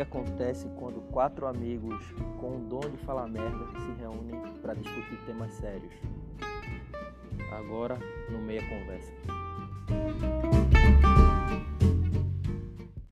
acontece quando quatro amigos com o dom de falar merda se reúnem para discutir temas sérios. Agora no Meia Conversa.